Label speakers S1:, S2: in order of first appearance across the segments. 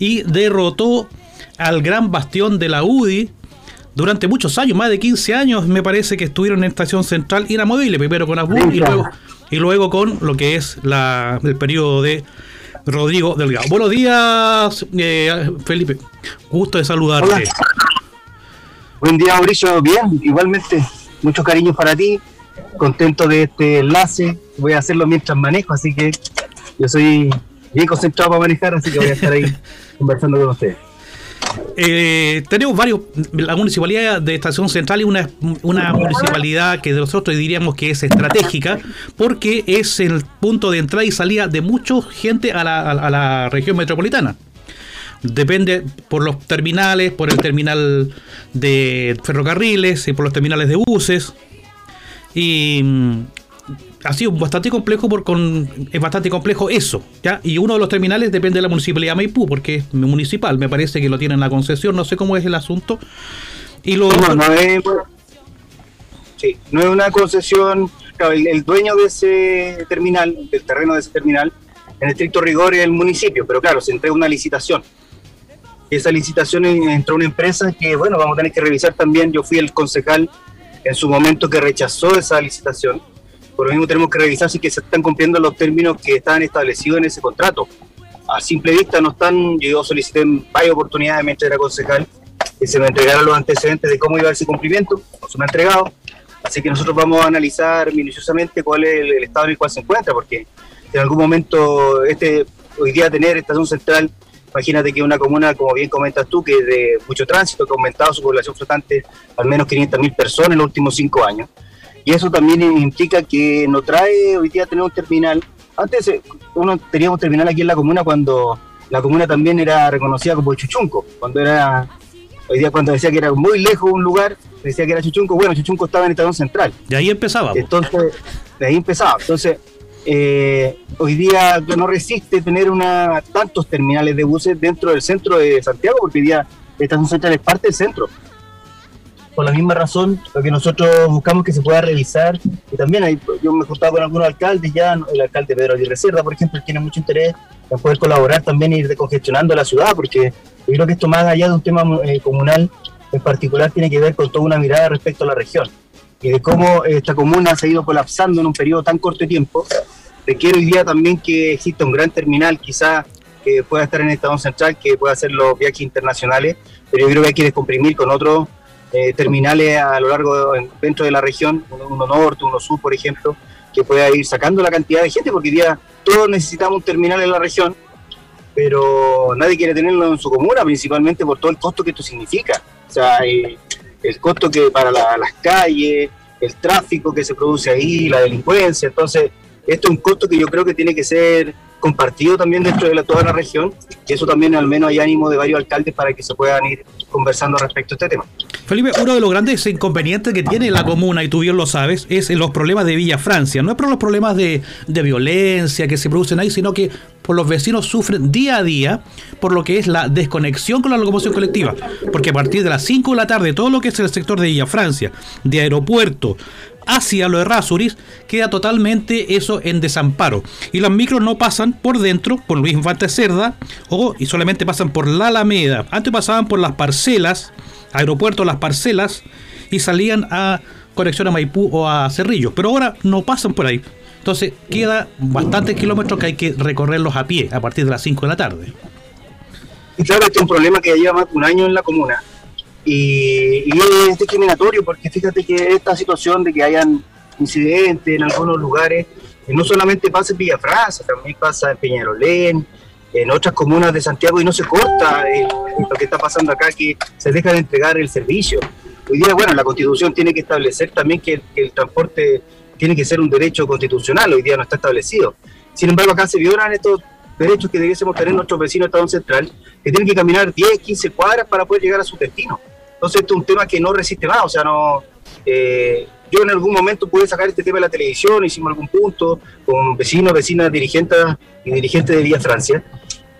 S1: y derrotó al gran bastión de la UDI durante muchos años, más de 15 años me parece que estuvieron en Estación Central inamovible, primero con Abú y luego, y luego con lo que es la, el periodo de Rodrigo Delgado. Buenos días, eh, Felipe. Gusto de saludarte.
S2: Buen día, Mauricio. Bien, igualmente, mucho cariño para ti. Contento de este enlace. Voy a hacerlo mientras manejo, así que yo soy bien concentrado para manejar, así que voy a estar ahí conversando con ustedes.
S1: Eh, tenemos varios, la municipalidad de Estación Central es una, una municipalidad que de nosotros diríamos que es estratégica porque es el punto de entrada y salida de mucha gente a la, a la región metropolitana. Depende por los terminales, por el terminal de ferrocarriles y por los terminales de buses. Y ha sido bastante complejo por con, es bastante complejo eso, ¿ya? Y uno de los terminales depende de la municipalidad de Maipú, porque es municipal, me parece que lo tienen en la concesión, no sé cómo es el asunto.
S2: Y lo no, no es, sí, no es una concesión, el, dueño de ese terminal, del terreno de ese terminal, en estricto rigor es el municipio, pero claro, se entrega una licitación. Esa licitación entró una empresa que, bueno, vamos a tener que revisar también, yo fui el concejal en su momento que rechazó esa licitación por lo mismo tenemos que revisar si que se están cumpliendo los términos que estaban establecidos en ese contrato. A simple vista no están, yo solicité varias oportunidades mientras era concejal que se me entregaran los antecedentes de cómo iba ese cumplimiento, no se me ha entregado, así que nosotros vamos a analizar minuciosamente cuál es el, estado en el cual se encuentra, porque en algún momento este hoy día tener estación central, imagínate que una comuna, como bien comentas tú, que es de mucho tránsito, que ha aumentado su población flotante al menos 500.000 personas en los últimos cinco años. Y eso también implica que nos trae hoy día tener un terminal. Antes eh, uno teníamos un terminal aquí en la comuna cuando la comuna también era reconocida como Chuchunco, cuando era, hoy día cuando decía que era muy lejos un lugar, decía que era Chuchunco, bueno, Chuchunco estaba en Estación Central.
S1: De ahí empezaba.
S2: Entonces, de ahí empezaba. Entonces, eh, hoy día no resiste tener una tantos terminales de buses dentro del centro de Santiago, porque hoy día Estación Central es parte del centro por la misma razón, lo que nosotros buscamos que se pueda revisar, y también hay, yo me he juntado con algunos alcaldes ya, el alcalde Pedro Aguirre Cerda, por ejemplo, tiene mucho interés en poder colaborar también e ir decongestionando la ciudad, porque yo creo que esto más allá de un tema eh, comunal en particular tiene que ver con toda una mirada respecto a la región y de cómo esta comuna ha ido colapsando en un periodo tan corto de tiempo. Requiere hoy día también que exista un gran terminal, quizá que pueda estar en el Estado Central, que pueda hacer los viajes internacionales, pero yo creo que hay que descomprimir con otros eh, terminales a lo largo dentro de la región, uno, norte, uno sur, por ejemplo, que pueda ir sacando la cantidad de gente, porque hoy día todos necesitamos un terminal en la región, pero nadie quiere tenerlo en su comuna, principalmente por todo el costo que esto significa. O sea, el, costo que para las calles, el tráfico que se produce ahí, la delincuencia. Entonces, esto es un costo que yo creo que tiene que ser compartido también dentro de toda la región, y eso también al menos hay ánimo de varios alcaldes para que se puedan ir conversando respecto a este tema.
S1: Felipe, uno de los grandes inconvenientes que tiene la comuna, y tú bien lo sabes, es los problemas de Villa Francia. No es por los problemas de, violencia que se producen ahí, sino que por los vecinos sufren día a día por lo que es la desconexión con la locomoción colectiva. Porque a partir de las 5 de la tarde, todo lo que es el sector de Villa Francia, de aeropuerto, hacia lo de Rasuris, queda totalmente eso en desamparo. Y los micros no pasan por dentro, por Luis Infante Cerda, o y solamente pasan por la Alameda. Antes pasaban por las parcelas, aeropuerto, las parcelas, y salían a conexión a Maipú o a Cerrillo. Pero ahora no pasan por ahí. Entonces queda bastantes kilómetros que hay que recorrerlos a pie a partir de las 5 de la tarde.
S2: Y claro, este es un problema que lleva más de un año en la comuna y, es discriminatorio porque fíjate que esta situación de que hayan incidentes en algunos lugares, eh, no solamente pasa en Villafranca, también pasa en Peñarolén, en otras comunas de Santiago y no se corta eh, lo que está pasando acá, que se deja de entregar el servicio. Hoy día, bueno, la constitución tiene que establecer también que, el transporte tiene que ser un derecho constitucional, hoy día no está establecido. Sin embargo, acá se violan estos derechos que debiésemos tener nuestros vecinos de Estado Central, que tienen que caminar 10, 15 cuadras para poder llegar a su destino. Entonces, esto es un tema que no resiste más, o sea, no... Eh, yo en algún momento pude sacar este tema de la televisión, hicimos algún punto con vecinos, vecinas, dirigentes y dirigentes de Vía Francia.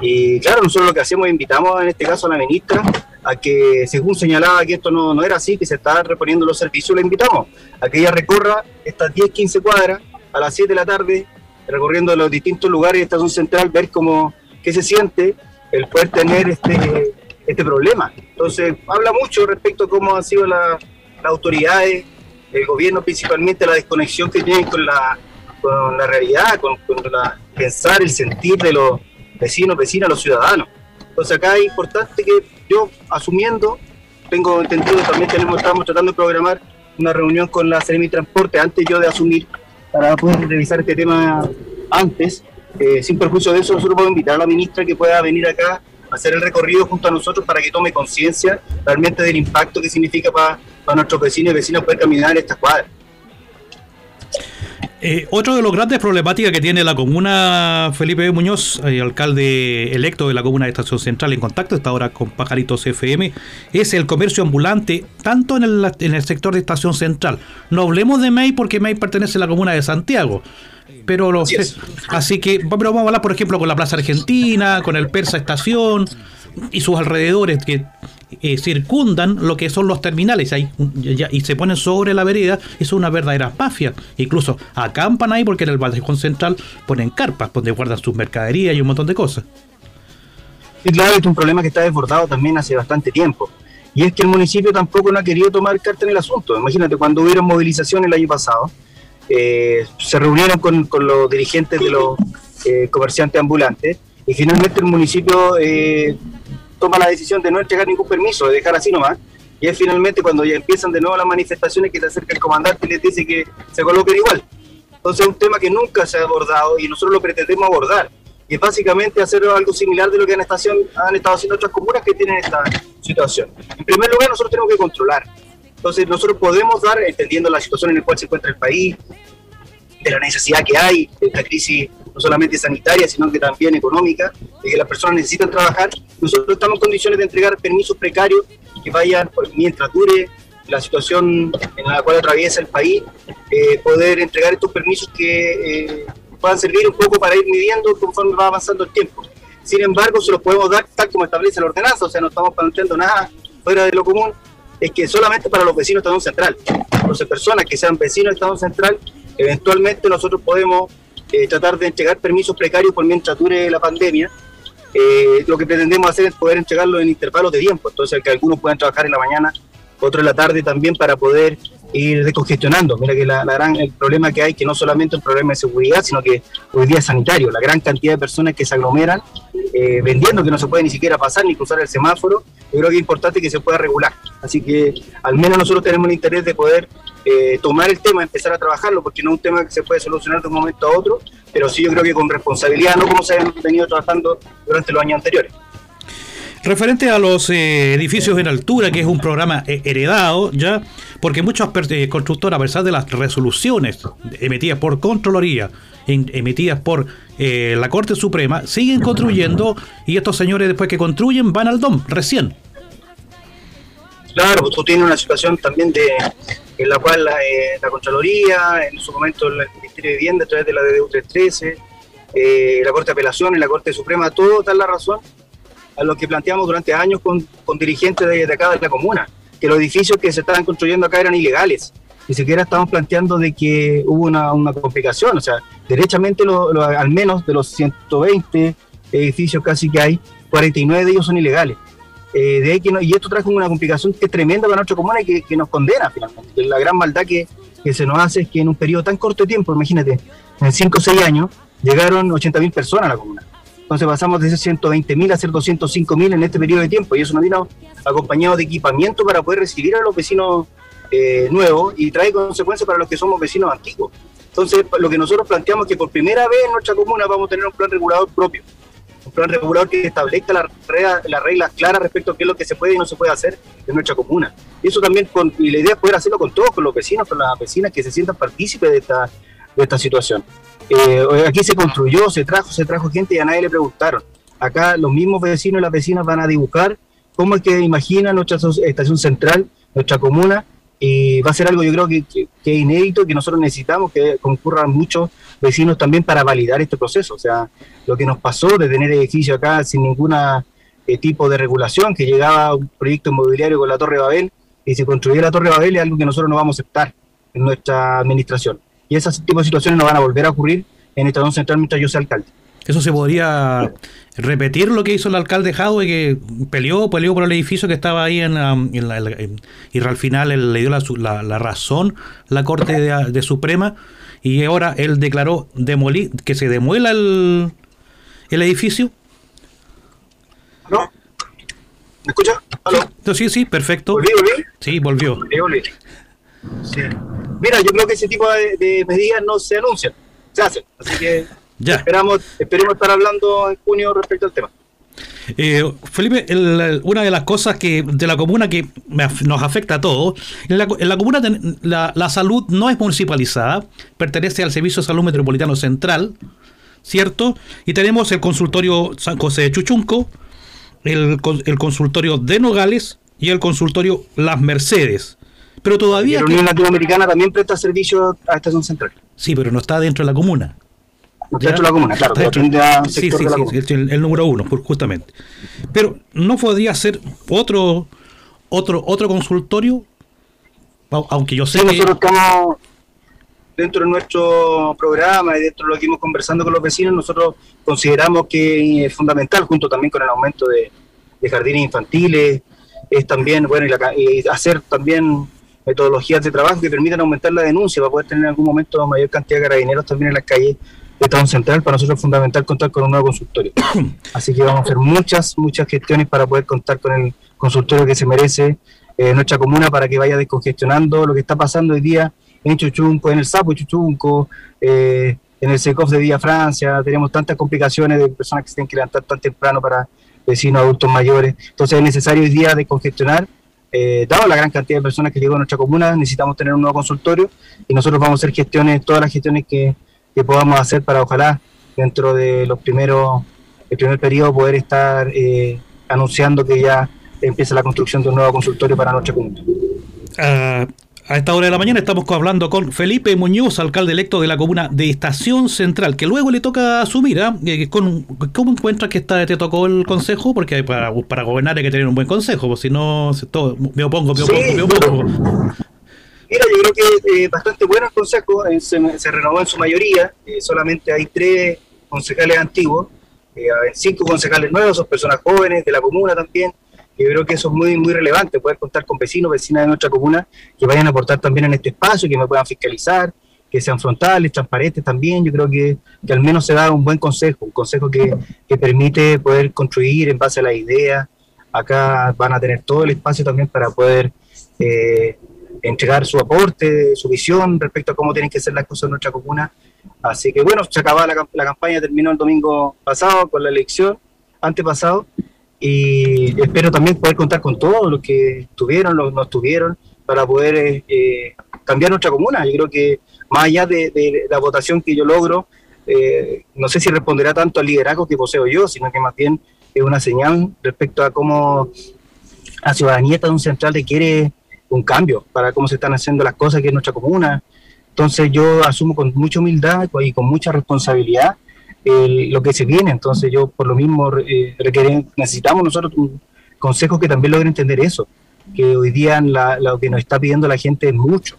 S2: Y claro, nosotros lo que hacemos es invitamos en este caso a la ministra a que, según señalaba que esto no, no era así, que se estaban reponiendo los servicios, la invitamos a que ella recorra estas 10, 15 cuadras a las 7 de la tarde, recorriendo los distintos lugares de Estación Central, ver cómo, qué se siente el poder tener este, este problema. Entonces, habla mucho respecto a cómo han sido las autoridades, el gobierno principalmente, la desconexión que tienen con la, con la realidad, con, la, pensar, el sentir de los vecinos, vecinas, los ciudadanos. Entonces acá es importante que yo, asumiendo, tengo entendido también tenemos, estamos tratando de programar una reunión con la Seremi Transporte antes yo de asumir para poder revisar este tema antes. Eh, sin perjuicio de eso, nosotros podemos invitar a la ministra que pueda venir acá hacer el recorrido junto a nosotros para que tome conciencia realmente del impacto que significa para, para nuestros vecinos y vecinas poder caminar en estas cuadras.
S1: Eh, otro de los grandes problemáticas que tiene la comuna, Felipe Muñoz, eh, alcalde electo de la comuna de Estación Central, en contacto está ahora con Pajaritos FM, es el comercio ambulante, tanto en el, en el sector de Estación Central. No hablemos de MEI porque MEI pertenece a la comuna de Santiago. Pero lo, así que pero vamos a hablar, por ejemplo, con la Plaza Argentina, con el Persa Estación y sus alrededores, que eh, circundan lo que son los terminales ahí, y se ponen sobre la vereda, eso es una verdadera mafia. Incluso acampan ahí porque en el Baldejón Central ponen carpas donde guardan sus mercaderías y un montón de cosas.
S2: Y claro, es un problema que está desbordado también hace bastante tiempo. Y es que el municipio tampoco no ha querido tomar carta en el asunto. Imagínate, cuando hubieron movilizaciones el año pasado, eh, se reunieron con, los dirigentes de los eh, comerciantes ambulantes y finalmente el municipio eh, toma la decisión de no entregar ningún permiso, de dejar así nomás. Y es finalmente cuando ya empiezan de nuevo las manifestaciones que se acerca el comandante y les dice que se coloquen igual. Entonces es un tema que nunca se ha abordado y nosotros lo pretendemos abordar. Y básicamente hacer algo similar de lo que han, estación, han estado haciendo otras comunas que tienen esta situación. En primer lugar, nosotros tenemos que controlar. Entonces nosotros podemos dar, entendiendo la situación en la cual se encuentra el país, de la necesidad que hay, de esta crisis no solamente sanitaria, sino que también económica, de que las personas necesitan trabajar. Nosotros estamos en condiciones de entregar permisos precarios que vayan, mientras dure la situación en la cual atraviesa el país, eh, poder entregar estos permisos que eh, puedan servir un poco para ir midiendo conforme va avanzando el tiempo. Sin embargo, se los podemos dar tal como establece la ordenanza, o sea, no estamos planteando nada fuera de lo común, es que solamente para los vecinos de Estado Central. Entonces, personas que sean vecinos de Estado Central, eventualmente nosotros podemos eh, tratar de entregar permisos precarios por mientras dure la pandemia. Eh, lo que pretendemos hacer es poder entregarlo en intervalos de tiempo, entonces que algunos puedan trabajar en la mañana, otros en la tarde también para poder ir descongestionando. Mira que la, gran, el problema que hay, que no solamente un problema de seguridad, sino que hoy día es sanitario, la gran cantidad de personas que se aglomeran eh, vendiendo que no se puede ni siquiera pasar ni cruzar el semáforo, yo creo que es importante que se pueda regular. Así que al menos nosotros tenemos el interés de poder eh, tomar el tema, empezar a trabajarlo, porque no es un tema que se puede solucionar de un momento a otro, pero sí yo creo que con responsabilidad, no como se han venido trabajando durante los años anteriores.
S1: Referente a los eh, edificios en altura, que es un programa eh, heredado ya, porque muchas constructoras, a pesar de las resoluciones emitidas por Contraloría, emitidas por la Corte Suprema, siguen construyendo y estos señores después que construyen van al DOM recién.
S2: Claro, pues tú tienes una situación también de en la cual la, eh, la Contraloría, en su momento el Ministerio de Vivienda a través de la DDU 313, eh, la Corte de Apelaciones, la Corte Suprema, todo da la razón a lo que planteamos durante años con, con dirigentes de, acá de la comuna, que los edificios que se estaban construyendo acá eran ilegales. Ni siquiera estamos planteando de que hubo una, una complicación, o sea, derechamente lo, al menos de los 120 edificios casi que hay, 49 de ellos son ilegales. Eh, de que y esto trajo una complicación que es tremenda para nuestra comuna y que, nos condena finalmente. La gran maldad que, que, se nos hace es que en un periodo tan corto de tiempo, imagínate, en 5 o 6 años, llegaron 80.000 personas a la comuna. Entonces pasamos de esos 120.000 a ser 205.000 en este periodo de tiempo y eso nos vino acompañado de equipamiento para poder recibir a los vecinos eh, nuevos y trae consecuencias para los que somos vecinos antiguos. Entonces, lo que nosotros planteamos es que por primera vez en nuestra comuna vamos a tener un plan regulador propio un plan regulador que establezca las la reglas claras respecto a qué es lo que se puede y no se puede hacer en nuestra comuna. Y eso también, con, y la idea es poder hacerlo con todos, con los vecinos, con las vecinas que se sientan partícipes de esta situación. Eh, aquí se construyó, se trajo, se trajo gente y a nadie le preguntaron. Acá los mismos vecinos y las vecinas van a dibujar cómo es que imagina nuestra estación central, nuestra comuna, y va a ser algo yo creo que, que, inédito, que nosotros necesitamos que concurran muchos vecinos también para validar este proceso. O sea, lo que nos pasó de tener edificio acá sin ningún eh, tipo de regulación, que llegaba un proyecto inmobiliario con la Torre Babel y se construyera la Torre Babel es algo que nosotros no vamos a aceptar en nuestra administración. Y ese tipo de situaciones no van a volver a ocurrir en esta Estación Central mientras yo sea alcalde.
S1: Eso se podría repetir lo que hizo el alcalde Jadwe, que peleó, peleó por el edificio que estaba ahí en, y al final le dio la, razón la Corte de, Suprema y ahora él declaró demolir, que se demuela el, el edificio.
S2: ¿No? ¿Me escucha?
S1: Sí, sí, perfecto.
S2: ¿Volví, volví?
S1: Sí, volvió.
S2: Sí. Mira, yo creo que ese tipo de, medidas no se anuncian, se hacen. Así que ya. Esperamos, esperemos estar hablando en junio respecto al tema.
S1: Eh, Felipe, una de las cosas que de la comuna que nos afecta a todos, en la, comuna la, la, salud no es municipalizada, pertenece al Servicio de Salud Metropolitano Central, ¿cierto? Y tenemos el consultorio San José de Chuchunco, el, el consultorio de Nogales y el consultorio Las Mercedes. Pero todavía...
S2: la Unión Latinoamericana también presta servicio a Estación Central.
S1: Sí, pero no está dentro de la comuna.
S2: No está dentro de la comuna, claro.
S1: sí, sí, sí, el, número uno, justamente. Pero ¿no podría ser otro otro otro consultorio? Aunque yo sé
S2: sí, nosotros estamos dentro de nuestro programa y dentro de lo que hemos conversando con los vecinos, nosotros consideramos que es fundamental, junto también con el aumento de, jardines infantiles, es también, bueno, y, hacer también metodologías de trabajo que permitan aumentar la denuncia para poder tener en algún momento mayor cantidad de carabineros también en las calles de Estado Central. Para nosotros es fundamental contar con un nuevo consultorio. Así que vamos a hacer muchas, muchas gestiones para poder contar con el consultorio que se merece eh, nuestra comuna para que vaya descongestionando lo que está pasando hoy día en Chuchunco, en el Sapo Chuchunco, eh, en el SECOF de Villa Francia, tenemos tantas complicaciones de personas que se tienen que levantar tan temprano para vecinos adultos mayores. Entonces es necesario hoy día descongestionar. Eh, dado la gran cantidad de personas que llegó a nuestra comuna, necesitamos tener un nuevo consultorio y nosotros vamos a hacer gestiones, todas las gestiones que, que podamos hacer para ojalá dentro de los primeros, el primer periodo poder estar eh, anunciando que ya empieza la construcción de un nuevo consultorio para nuestra comuna.
S1: Ah, a esta hora de la mañana estamos hablando con Felipe Muñoz, alcalde electo de la comuna de Estación Central, que luego le toca asumir. ¿ah? Eh, ¿Cómo encuentras que esta, te tocó el consejo? Porque para, para gobernar hay que tener un buen consejo, porque si no, todo, me opongo, me opongo, me opongo.
S2: Mira, yo creo que eh, bastante bueno el consejo, eh, se, renovó en su mayoría, solamente hay tres concejales antiguos, cinco concejales nuevos, son personas jóvenes de la comuna también, yo creo que eso es muy, muy relevante, poder contar con vecinos, vecinas de nuestra comuna que vayan a aportar también en este espacio, que me puedan fiscalizar, que sean frontales, transparentes también. Yo creo que, que al menos se da un buen consejo, un consejo que, que permite poder construir en base a la idea. Acá van a tener todo el espacio también para poder eh, entregar su aporte, su visión respecto a cómo tienen que ser las cosas en nuestra comuna. Así que bueno, se acaba la, la campaña, terminó el domingo pasado con la elección, antepasado, y espero también poder contar con todos los que estuvieron, los no estuvieron, para poder eh, eh, cambiar nuestra comuna. Yo creo que más allá de, la votación que yo logro, eh, no sé si responderá tanto al liderazgo que poseo yo, sino que más bien es una señal respecto a cómo la ciudadanía de un central requiere un cambio para cómo se están haciendo las cosas aquí en nuestra comuna. Entonces yo asumo con mucha humildad y con mucha responsabilidad lo que se viene. Entonces yo por lo mismo eh, necesitamos nosotros un consejo que también logre entender eso, que hoy día lo que nos está pidiendo la gente es mucho.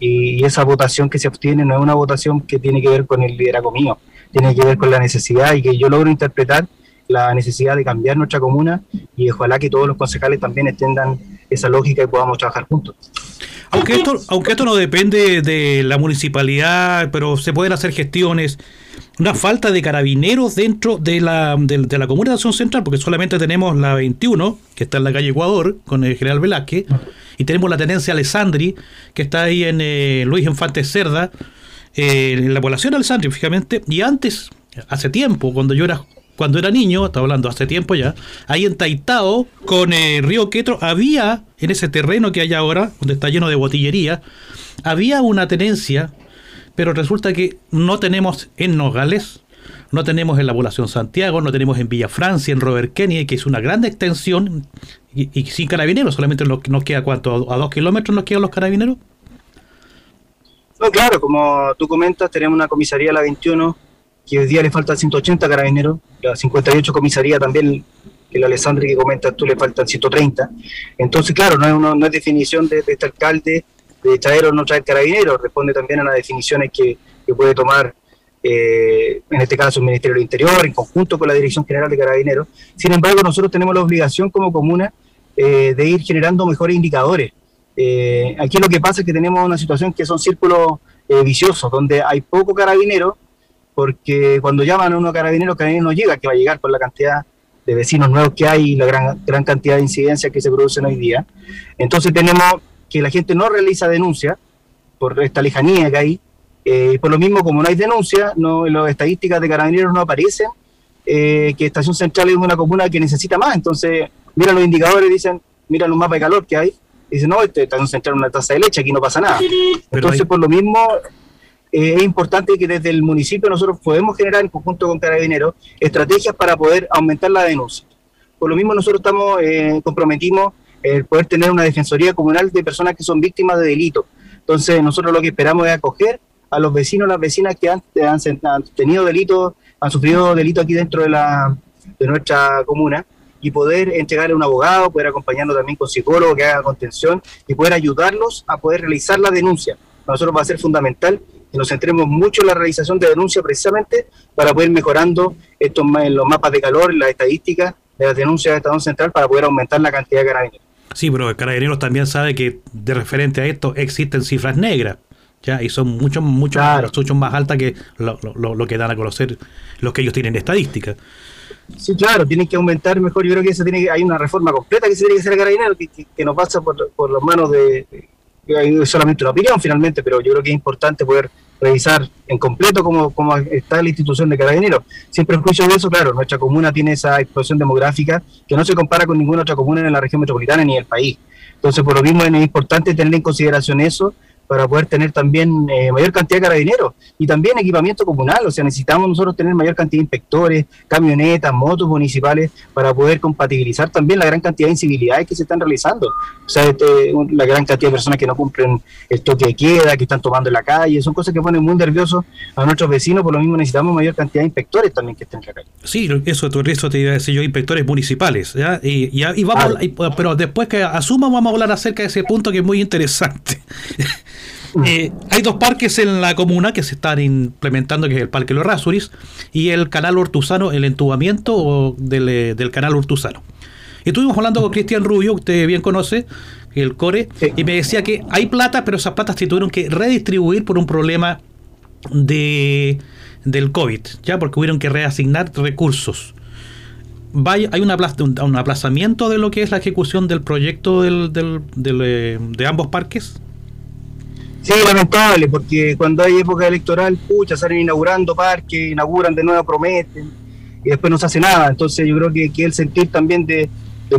S2: Y, esa votación que se obtiene no es una votación que tiene que ver con el liderazgo mío, tiene que ver con la necesidad y que yo logro interpretar la necesidad de cambiar nuestra comuna y ojalá que todos los concejales también extendan esa lógica y podamos trabajar juntos.
S1: Aunque esto, aunque esto no depende de la municipalidad, pero se pueden hacer gestiones una falta de carabineros dentro de la, de, la Comuna de Acción Central, porque solamente tenemos la 21, que está en la calle Ecuador, con el general Velázquez, y tenemos la tenencia Alessandri, que está ahí en eh, Luis Infante Cerda, eh, en la población Alessandri, fíjate, y antes, hace tiempo, cuando yo era cuando era niño, estaba hablando hace tiempo ya, ahí en Taitao, con el eh, Río Quetro, había, en ese terreno que hay ahora, donde está lleno de botillería, había una tenencia pero resulta que no tenemos en Nogales, no tenemos en la población Santiago, no tenemos en Villa Francia, en Robert Kennedy, que es una gran extensión, y, sin carabineros, solamente nos, nos queda cuánto, a dos kilómetros nos quedan los carabineros.
S2: No, claro, como tú comentas, tenemos una comisaría, la 21, que hoy día le faltan 180 carabineros, la 58 comisaría también, que la Alessandri que comentas tú, le faltan 130. Entonces, claro, no es, no es definición de, de este alcalde de traer o no traer carabineros, responde también a las definiciones que, puede tomar eh, en este caso el Ministerio del Interior, en conjunto con la Dirección General de Carabineros. Sin embargo, nosotros tenemos la obligación como comuna eh, de ir generando mejores indicadores. Eh, aquí lo que pasa es que tenemos una situación que son círculos viciosos, donde hay poco carabinero, porque cuando llaman a uno carabinero, carabinero no llega, que va a llegar con la cantidad de vecinos nuevos que hay y la gran, gran cantidad de incidencias que se producen hoy día. Entonces tenemos que la gente no realiza denuncia por esta lejanía que hay, eh, por lo mismo, como no hay denuncia, no, en las estadísticas de carabineros no aparecen eh, que Estación Central es una comuna que necesita más. Entonces, miran los indicadores, dicen, miran los mapas de calor que hay, dicen, no, este, Estación Central es una tasa de leche, aquí no pasa nada. Entonces, por lo mismo, eh, es importante que desde el municipio nosotros podemos generar en conjunto con carabineros estrategias para poder aumentar la denuncia. Por lo mismo, nosotros estamos comprometimos el poder tener una defensoría comunal de personas que son víctimas de delitos. Entonces, nosotros lo que esperamos es acoger a los vecinos, las vecinas que han, tenido delitos, han sufrido delitos aquí dentro de, la, de nuestra comuna y poder entregarle a un abogado, poder acompañarnos también con psicólogo que haga contención y poder ayudarlos a poder realizar la denuncia. Para nosotros va a ser fundamental que nos centremos mucho en la realización de denuncia precisamente para poder ir mejorando estos, los mapas de calor, las estadísticas de las denuncias de Estado Central para poder aumentar la cantidad de carabineros.
S1: Sí, pero el carabineros también sabe que de referente a esto existen cifras negras. ¿ya? y son mucho, mucho, mucho más altas que lo, lo, que dan a conocer los que ellos tienen de estadística.
S2: Sí, claro, tienen que aumentar mejor. Yo creo que eso tiene hay una reforma completa que se tiene que hacer a Carabinero, que, que, nos pasa por, por las manos de, es solamente una opinión finalmente, pero yo creo que es importante poder revisar en completo cómo, cómo está la institución de Carabineros. Siempre en juicio de eso, claro, nuestra comuna tiene esa explosión demográfica que no se compara con ninguna otra comuna en la región metropolitana ni en el país. Entonces, por lo mismo es importante tener en consideración eso para poder tener también eh, mayor cantidad de carabineros y también equipamiento comunal, o sea, necesitamos nosotros tener mayor cantidad de inspectores, camionetas, motos municipales para poder compatibilizar también la gran cantidad de incivilidades que se están realizando, o sea, este, la gran cantidad de personas que no cumplen el toque de queda, que están tomando en la calle, son cosas que ponen muy nerviosos a nuestros vecinos, por lo mismo necesitamos mayor cantidad de inspectores también que estén en la calle.
S1: Sí, eso, eso te iba a decir yo, inspectores municipales, ¿ya? Y, y, vamos, pero después que asuma vamos a hablar acerca de ese punto que es muy interesante. Eh, hay dos parques en la comuna que se están implementando, que es el Parque Los Rasuris y el Canal Hortuzano, el entubamiento del, eh, del Canal Hortuzano. Estuvimos hablando con Cristian Rubio, usted bien conoce, el core, y me decía que hay plata, pero esas platas se tuvieron que redistribuir por un problema de del COVID, ya porque hubieron que reasignar recursos. hay un, un, aplazamiento de lo que es la ejecución del proyecto del, del, eh, de ambos parques.
S2: Sí, lamentable, porque cuando hay época electoral, pucha, salen inaugurando parques, inauguran de nuevo, prometen, y después no se hace nada. Entonces yo creo que, que el sentir también de,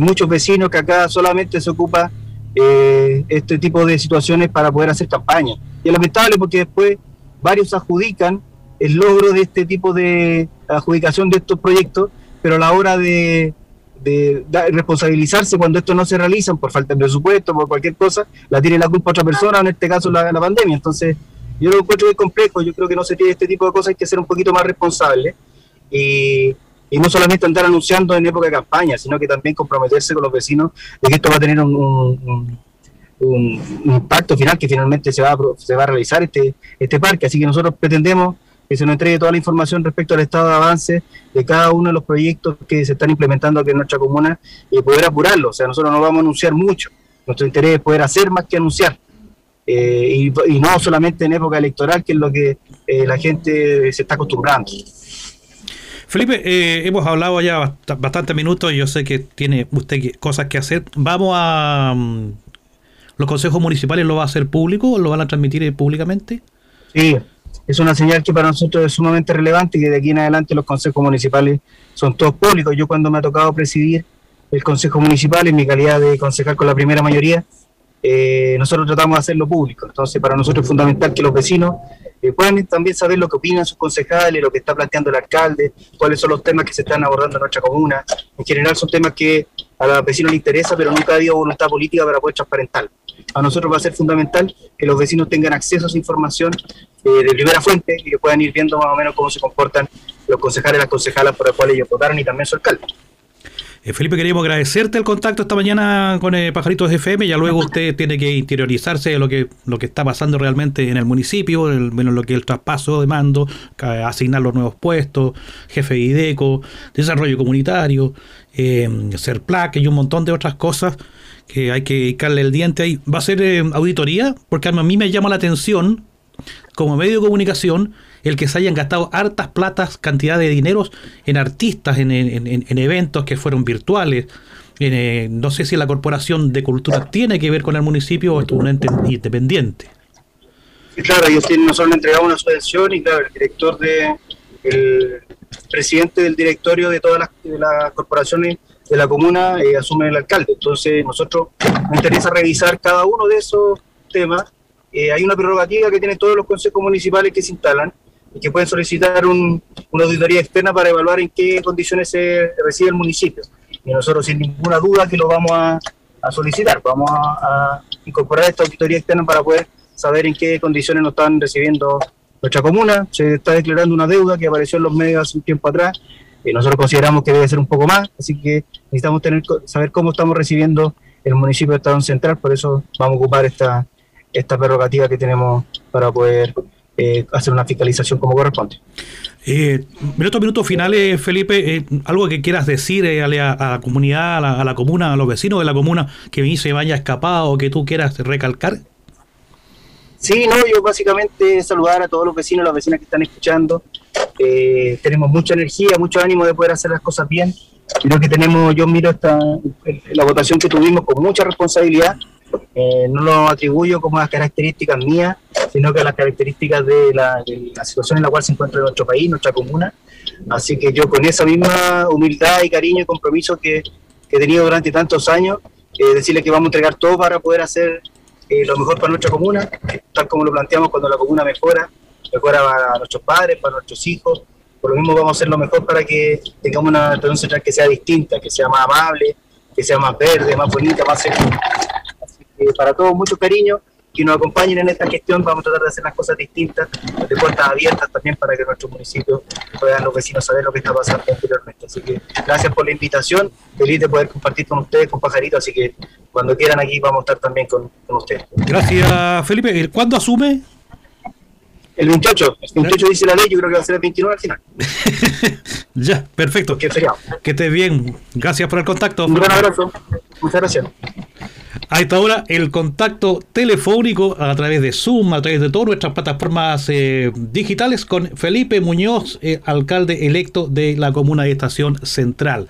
S2: muchos vecinos que acá solamente se ocupa eh, este tipo de situaciones para poder hacer campaña. Y es lamentable porque después varios adjudican el logro de este tipo de adjudicación de estos proyectos, pero a la hora de, de, responsabilizarse cuando esto no se realizan por falta de presupuesto, por cualquier cosa, la tiene la culpa otra persona, en este caso la, la pandemia. Entonces, yo lo encuentro muy complejo, yo creo que no se tiene este tipo de cosas, hay que ser un poquito más responsable y, y, no solamente andar anunciando en época de campaña, sino que también comprometerse con los vecinos de que esto va a tener un, un, impacto final que finalmente se va, se va a realizar este, este parque. Así que nosotros pretendemos que se nos entregue toda la información respecto al estado de avance de cada uno de los proyectos que se están implementando aquí en nuestra comuna y poder apurarlo. O sea, nosotros no vamos a anunciar mucho. Nuestro interés es poder hacer más que anunciar. Eh, y, no solamente en época electoral, que es lo que eh, la gente se está acostumbrando.
S1: Felipe, eh, hemos hablado ya bastantes minutos y yo sé que tiene usted cosas que hacer. Vamos a... Mm, ¿Los consejos municipales lo va a hacer público o lo van a transmitir públicamente?
S2: Sí, es una señal que para nosotros es sumamente relevante que de aquí en adelante los consejos municipales son todos públicos. Yo cuando me ha tocado presidir el consejo municipal en mi calidad de concejal con la primera mayoría, eh, nosotros tratamos de hacerlo público. Entonces para nosotros es fundamental que los vecinos eh, puedan también saber lo que opinan sus concejales, lo que está planteando el alcalde, cuáles son los temas que se están abordando en nuestra comuna. En general son temas que a los vecinos les interesa, pero nunca ha habido voluntad política para poder transparentarlo. A nosotros va a ser fundamental que los vecinos tengan acceso a esa información eh, de primera fuente y que puedan ir viendo más o menos cómo se comportan los concejales las concejalas por las cuales ellos votaron y también su alcalde.
S1: Eh, Felipe, queríamos agradecerte el contacto esta mañana con eh, Pajaritos FM. Ya luego usted tiene que interiorizarse de lo que, lo que está pasando realmente en el municipio, el, bueno, lo que es el traspaso de mando, asignar los nuevos puestos, jefe de IDECO, desarrollo comunitario, eh, ser plaque y un montón de otras cosas que hay que dedicarle el diente ahí. ¿Va a ser eh, auditoría? Porque a mí me llama la atención, como medio de comunicación, el que se hayan gastado hartas platas, cantidad de dineros en artistas, en, en, eventos que fueron virtuales. Eh, no sé si la Corporación de Cultura tiene que ver con el municipio o es un ente independiente.
S2: Claro, ellos tienen, nosotros le entregamos una subvención y claro, el director de, el presidente del directorio de todas las, las corporaciones de la comuna eh, asume el alcalde. Entonces nosotros nos interesa revisar cada uno de esos temas. Eh, hay una prerrogativa que tienen todos los consejos municipales que se instalan y que pueden solicitar una auditoría externa para evaluar en qué condiciones se recibe el municipio. Y nosotros sin ninguna duda que lo vamos a, solicitar, vamos a, incorporar esta auditoría externa para poder saber en qué condiciones nos están recibiendo nuestra comuna. Se está declarando una deuda que apareció en los medios hace un tiempo atrás. Y nosotros consideramos que debe ser un poco más, así que necesitamos tener, saber cómo estamos recibiendo el municipio de Estado Central, por eso vamos a ocupar esta, esta prerrogativa que tenemos para poder eh, hacer una fiscalización como corresponde.
S1: Eh, minutos, minutos finales, Felipe, eh, algo que quieras decir eh, a, la, comunidad, a la, comuna, a los vecinos de la comuna que se vaya escapado o que tú quieras recalcar.
S2: Sí, no, yo básicamente saludar a todos los vecinos, las vecinas que están escuchando. Tenemos mucha energía, mucho ánimo de poder hacer las cosas bien. Creo que tenemos, yo miro esta, la votación que tuvimos con mucha responsabilidad eh, no lo atribuyo como las características mías, sino que a las características de la, situación en la cual se encuentra nuestro país, nuestra comuna. Así que yo con esa misma humildad y cariño y compromiso que, he tenido durante tantos años, eh, decirle que vamos a entregar todo para poder hacer eh, lo mejor para nuestra comuna, tal como lo planteamos cuando la comuna mejora, mejora para nuestros padres, para nuestros hijos. Por lo mismo vamos a hacer lo mejor para que tengamos una administración central que sea distinta, que sea más amable, que sea más verde, más bonita, más segura para todos mucho cariño, que nos acompañen en esta gestión, vamos a tratar de hacer las cosas distintas, de puertas abiertas también para que nuestro municipio puedan los vecinos saber lo que está pasando anteriormente. Así que gracias por la invitación, feliz de poder compartir con ustedes, con Pajarito, así que cuando quieran aquí vamos a estar también con, ustedes.
S1: Gracias Felipe. ¿Cuándo asume?
S2: El 28, el 28 dice la ley, yo creo que va a ser el 29 al final.
S1: ya, perfecto. Que estés bien. Gracias por el contacto.
S2: Un gran abrazo. Muchas gracias.
S1: A esta hora, el contacto telefónico a través de Zoom, a través de todas nuestras plataformas eh, digitales con Felipe Muñoz, eh, alcalde electo de la comuna de Estación Central.